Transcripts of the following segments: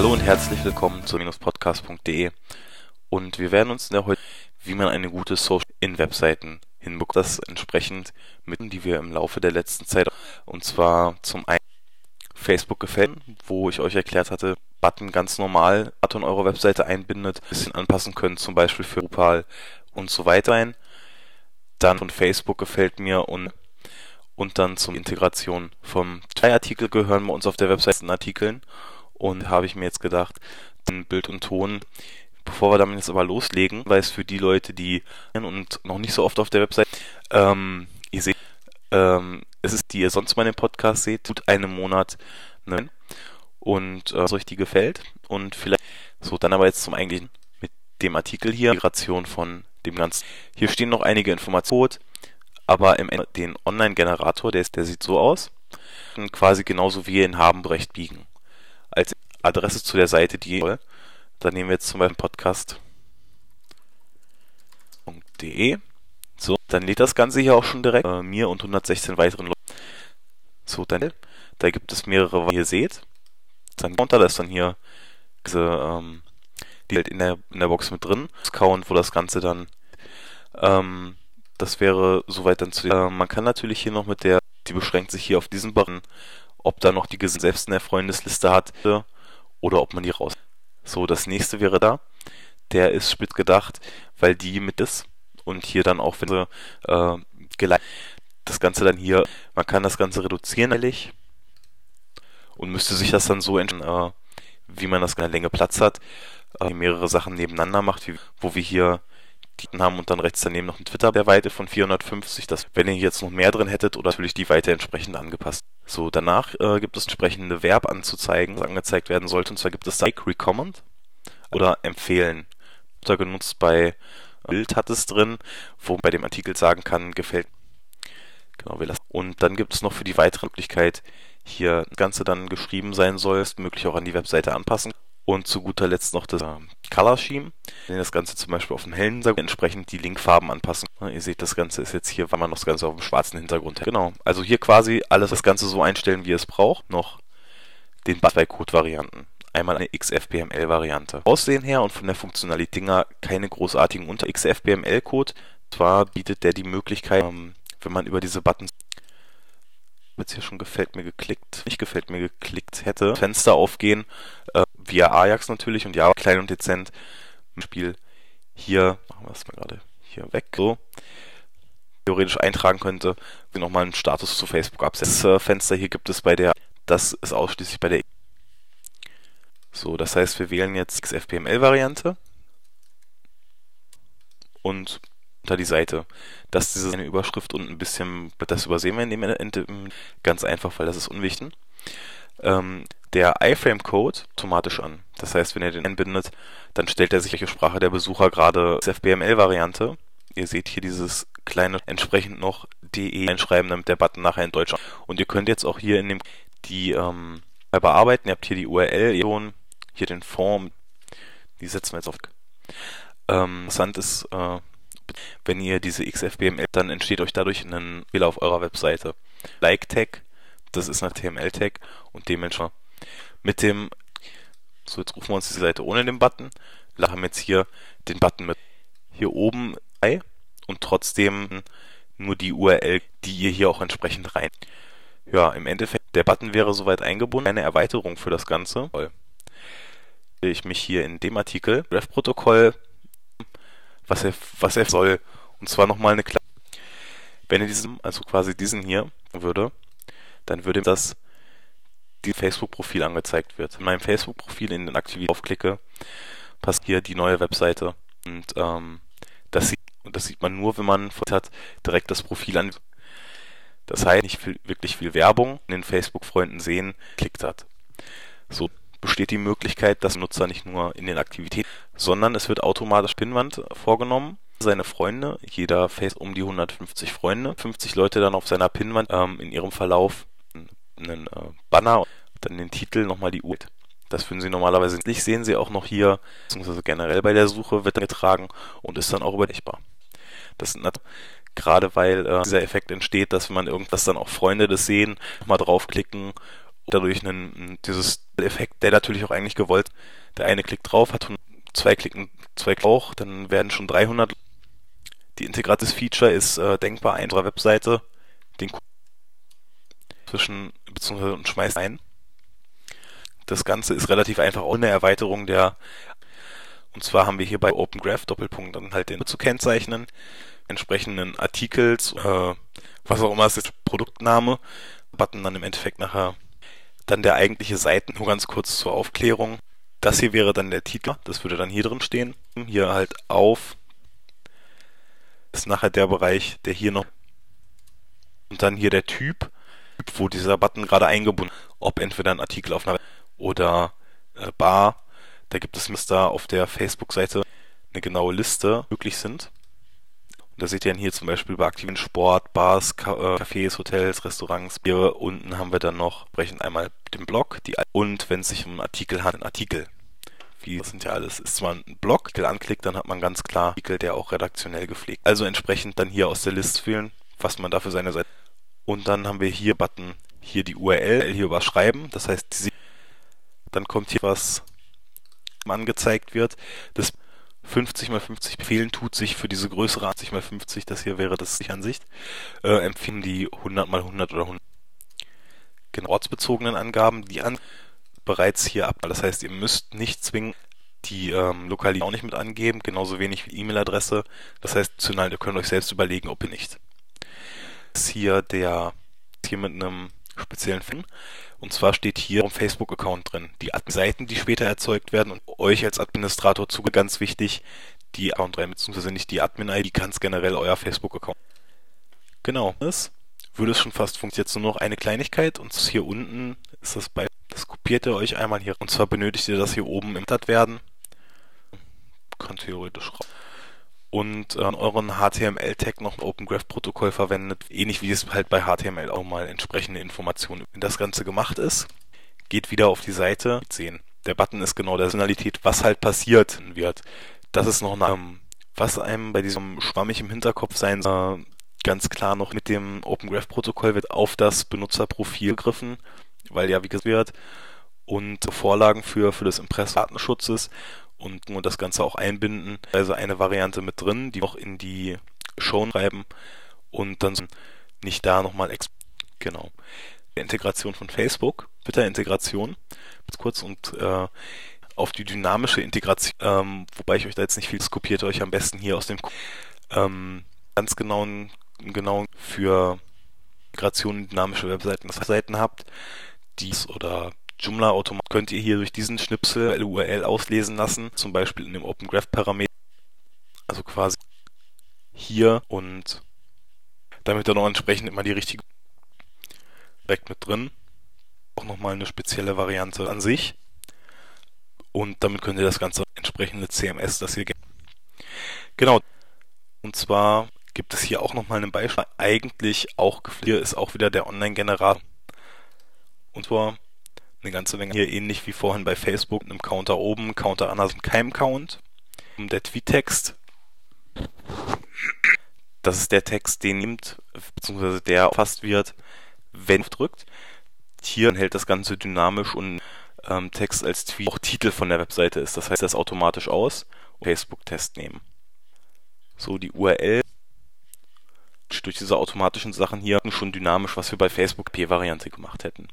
Hallo und herzlich willkommen zu podcast.de und wir werden uns in der heute, wie man eine gute Social in Webseiten hinbekommt, das entsprechend mit, die wir im Laufe der letzten Zeit, und zwar zum einen Facebook gefällt, wo ich euch erklärt hatte, Button ganz normal in eure Webseite einbindet, ein bisschen anpassen könnt, zum Beispiel für Drupal und so weiter ein. Dann von Facebook gefällt mir und und dann zur Integration vom Artikel gehören bei uns auf der Webseite Artikeln und habe ich mir jetzt gedacht, Bild und Ton Bevor wir damit jetzt aber loslegen, weil es für die Leute, die und noch nicht so oft auf der Website, ähm, ihr seht, ähm, es ist, die ihr sonst mal den Podcast seht, tut einen Monat ne? und äh, euch die gefällt und vielleicht so dann aber jetzt zum eigentlichen mit dem Artikel hier Migration von dem ganzen. Hier stehen noch einige Informationen, aber im den Online-Generator, der, der sieht so aus, quasi genauso wie ihr ihn haben biegen. Adresse zu der Seite, die ihr dann nehmen wir jetzt zum Beispiel podcast.de. So, dann lädt das Ganze hier auch schon direkt äh, mir und 116 weiteren Leuten. So, dann da gibt es mehrere, wie ihr seht. Dann Counter, da ist dann hier diese, ähm, die halt in der, in der Box mit drin. Das Count, wo das Ganze dann, ähm, das wäre soweit dann zu, äh, man kann natürlich hier noch mit der, die beschränkt sich hier auf diesen Button, ob da noch die selbst in der Freundesliste hat oder ob man die raus. So, das nächste wäre da. Der ist spitz gedacht, weil die mit ist und hier dann auch, wenn sie äh, geleitet, das Ganze dann hier, man kann das Ganze reduzieren, ehrlich, und müsste sich das dann so entscheiden, äh, wie man das in der Länge Platz hat, äh, mehrere Sachen nebeneinander macht, wie, wo wir hier die haben und dann rechts daneben noch ein Twitter der Weite von 450, das, wenn ihr jetzt noch mehr drin hättet oder natürlich die Weite entsprechend angepasst. So, danach äh, gibt es entsprechende Verb anzuzeigen, das angezeigt werden sollte, und zwar gibt es da Like, Recommend oder Empfehlen. Da genutzt bei Bild hat es drin, wo man bei dem Artikel sagen kann, gefällt. Genau, wir lassen. Und dann gibt es noch für die weitere Möglichkeit, hier das Ganze dann geschrieben sein soll, möglich auch an die Webseite anpassen. Und zu guter Letzt noch das äh, Color Scheme, wenn das Ganze zum Beispiel auf dem hellen Hintergrund entsprechend die Linkfarben anpassen. ihr seht, das Ganze ist jetzt hier, weil man noch das Ganze auf dem schwarzen Hintergrund hat. Genau, also hier quasi alles das Ganze so einstellen, wie es braucht. Noch den zwei Code-Varianten. Einmal eine XFBML-Variante. Aussehen her und von der Funktionalität her keine großartigen Unter XFBML-Code. Zwar bietet der die Möglichkeit, ähm, wenn man über diese Buttons jetzt hier schon gefällt mir geklickt, nicht gefällt mir geklickt hätte, Fenster aufgehen, äh, via Ajax natürlich und ja, klein und dezent. Spiel hier, machen wir das mal gerade hier weg, so, theoretisch eintragen könnte, nochmal einen Status zu Facebook absetzen. Das äh, Fenster hier gibt es bei der, das ist ausschließlich bei der so, das heißt, wir wählen jetzt XFPML-Variante und unter die Seite. Dass diese eine Überschrift und ein bisschen, das übersehen wir in dem Ende ganz einfach, weil das ist unwichtig. Ähm, der iframe-Code automatisch an. Das heißt, wenn ihr den einbindet, dann stellt er sich, welche Sprache der Besucher gerade XFBML-Variante. Ihr seht hier dieses kleine entsprechend noch DE einschreiben, damit der Button nachher in Deutsch. Und ihr könnt jetzt auch hier in dem die ähm, bearbeiten. Ihr habt hier die URL, hier den Form, die setzen wir jetzt auf. Ähm, interessant ist, äh, wenn ihr diese XFBML, dann entsteht euch dadurch ein Fehler auf eurer Webseite. Like Tag, das ist ein HTML-Tag und dementsprechend mit dem, so jetzt rufen wir uns die Seite ohne den Button, haben jetzt hier den Button mit hier oben und trotzdem nur die URL, die ihr hier auch entsprechend rein. Ja, im Endeffekt, der Button wäre soweit eingebunden, eine Erweiterung für das Ganze. Ich mich hier in dem Artikel Ref-Protokoll was er, was er soll. Und zwar nochmal eine Klasse. Wenn er diesen, also quasi diesen hier würde, dann würde das die Facebook-Profil angezeigt wird. In meinem Facebook-Profil in den Aktivitäten aufklicke, passt hier die neue Webseite. Und ähm, das, sieht, und das sieht man nur, wenn man hat, direkt das Profil an. Das heißt, nicht viel, wirklich viel Werbung in den Facebook-Freunden sehen, klickt hat. So, besteht die Möglichkeit, dass Nutzer nicht nur in den Aktivitäten, sondern es wird automatisch Pinwand vorgenommen. Seine Freunde, jeder Face um die 150 Freunde, 50 Leute dann auf seiner Pinwand ähm, in ihrem Verlauf einen äh, Banner, dann den Titel, nochmal die Uhr. Das finden Sie normalerweise nicht. Sehen Sie auch noch hier, beziehungsweise generell bei der Suche wird getragen und ist dann auch übersichtbar. Das sind gerade weil äh, dieser Effekt entsteht, dass wenn man irgendwas dann auch Freunde das sehen, nochmal draufklicken dadurch einen, dieses Effekt, der natürlich auch eigentlich gewollt. Der eine klickt drauf, hat zwei Klicken, zwei Klick auch, dann werden schon 300. Die integrates Feature ist äh, denkbar in unserer Webseite, den zwischen beziehungsweise und schmeißt ein. Das Ganze ist relativ einfach ohne Erweiterung der und zwar haben wir hier bei Open Graph Doppelpunkt dann halt den zu kennzeichnen, entsprechenden Artikels, äh, was auch immer ist Produktname, Button dann im Endeffekt nachher dann der eigentliche Seiten, nur ganz kurz zur Aufklärung. Das hier wäre dann der Titel, das würde dann hier drin stehen. Hier halt auf ist nachher der Bereich, der hier noch und dann hier der Typ, wo dieser Button gerade eingebunden, ob entweder ein Artikel auf einer oder äh, Bar. Da gibt es Mister auf der Facebook-Seite eine genaue Liste möglich sind. Da seht ihr dann hier zum Beispiel bei aktiven Sport, Bars, äh, Cafés, Hotels, Restaurants. Hier unten haben wir dann noch sprechen einmal den Blog die, und wenn es sich um einen Artikel handelt, einen Artikel. Wie, das sind ja alles, ist zwar ein Blog, der anklickt, dann hat man ganz klar Artikel, der auch redaktionell gepflegt. Also entsprechend dann hier aus der Liste wählen, was man da für seine Seite. Und dann haben wir hier Button, hier die URL, hier überschreiben. Das heißt, dann kommt hier was angezeigt wird. Das 50 mal 50 Befehlen tut sich für diese größere 80 mal 50, das hier wäre das die Ansicht, äh, empfehlen die 100 mal 100 oder 100 genau, ortsbezogenen Angaben, die an bereits hier ab. Das heißt, ihr müsst nicht zwingend die ähm, Lokalität auch nicht mit angeben, genauso wenig wie E-Mail-Adresse. Das heißt, ihr könnt euch selbst überlegen, ob ihr nicht. Das ist hier der hier mit einem speziellen Film. Und zwar steht hier im Facebook-Account drin. Die Seiten, die später erzeugt werden und euch als Administrator zuge ganz wichtig, die Account rein, beziehungsweise nicht die Admin-ID, ganz generell euer Facebook-Account. Genau, das würde es schon fast funktionieren. Jetzt nur noch eine Kleinigkeit und hier unten ist das bei, das kopiert ihr euch einmal hier. Und zwar benötigt ihr das hier oben im Tat werden. Kann theoretisch raus und äh, euren HTML-Tag noch ein Open Graph Protokoll verwendet, ähnlich wie es halt bei HTML auch mal entsprechende Informationen. Wenn das Ganze gemacht ist, geht wieder auf die Seite, sehen. Der Button ist genau der Signalität, was halt passiert wird. Das ist noch eine, ähm, was einem bei diesem schwammig im Hinterkopf sein soll, ganz klar noch mit dem Open Graph Protokoll wird auf das Benutzerprofil gegriffen, weil ja wie gesagt wird und Vorlagen für, für das Impressum Datenschutzes und nur das Ganze auch einbinden. Also eine Variante mit drin, die noch in die Show schreiben und dann nicht da nochmal genau. Die Integration von Facebook, Twitter-Integration, kurz und äh, auf die dynamische Integration, ähm, wobei ich euch da jetzt nicht viel kopiert, euch am besten hier aus dem ähm, ganz genauen, genauen für Integration in dynamische Webseiten, Seiten habt, dies oder Joomla Automat könnt ihr hier durch diesen Schnipsel URL auslesen lassen, zum Beispiel in dem Open Graph Parameter, also quasi hier und damit dann auch entsprechend immer die richtige direkt mit drin. Auch nochmal eine spezielle Variante an sich. Und damit könnt ihr das ganze entsprechende CMS, das hier Genau. Und zwar gibt es hier auch nochmal ein Beispiel. Eigentlich auch, hier ist auch wieder der Online-Generator. Und zwar eine ganze Menge. Hier ähnlich wie vorhin bei Facebook, einem Counter oben, Counter anders und kein Count. Der Tweet-Text, das ist der Text, den nimmt, beziehungsweise der erfasst wird, wenn drückt. Hier hält das Ganze dynamisch und ähm, Text als Tweet auch Titel von der Webseite ist. Das heißt, das automatisch aus. Facebook-Test nehmen. So, die URL durch diese automatischen Sachen hier schon dynamisch, was wir bei Facebook P-Variante gemacht hätten.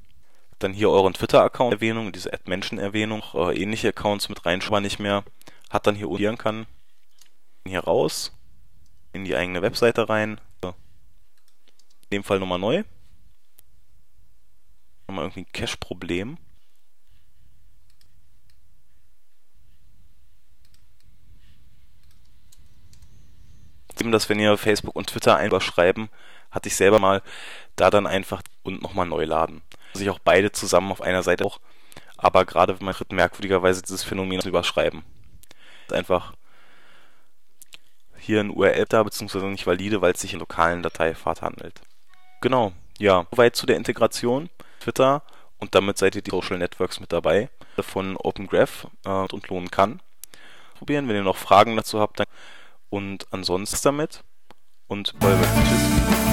Dann hier euren Twitter-Account-Erwähnung, diese Add-Menschen-Erwähnung, äh, ähnliche Accounts mit reinschreiben nicht mehr. Hat dann hier unten kann. Hier raus. In die eigene Webseite rein. In dem Fall nochmal neu. Nochmal irgendwie ein Cache-Problem. dass wenn ihr Facebook und Twitter einfach schreiben, hatte ich selber mal da dann einfach und nochmal neu laden sich auch beide zusammen auf einer Seite auch. Aber gerade wenn man tritt merkwürdigerweise dieses Phänomen zu überschreiben. Ist einfach hier ein URL da, beziehungsweise nicht valide, weil es sich in lokalen Dateipfad handelt. Genau, ja. Soweit zu der Integration. Twitter und damit seid ihr die Social Networks mit dabei von Open Graph äh, und lohnen kann. Probieren, wenn ihr noch Fragen dazu habt. Dann und ansonsten damit und bye bye. Tschüss.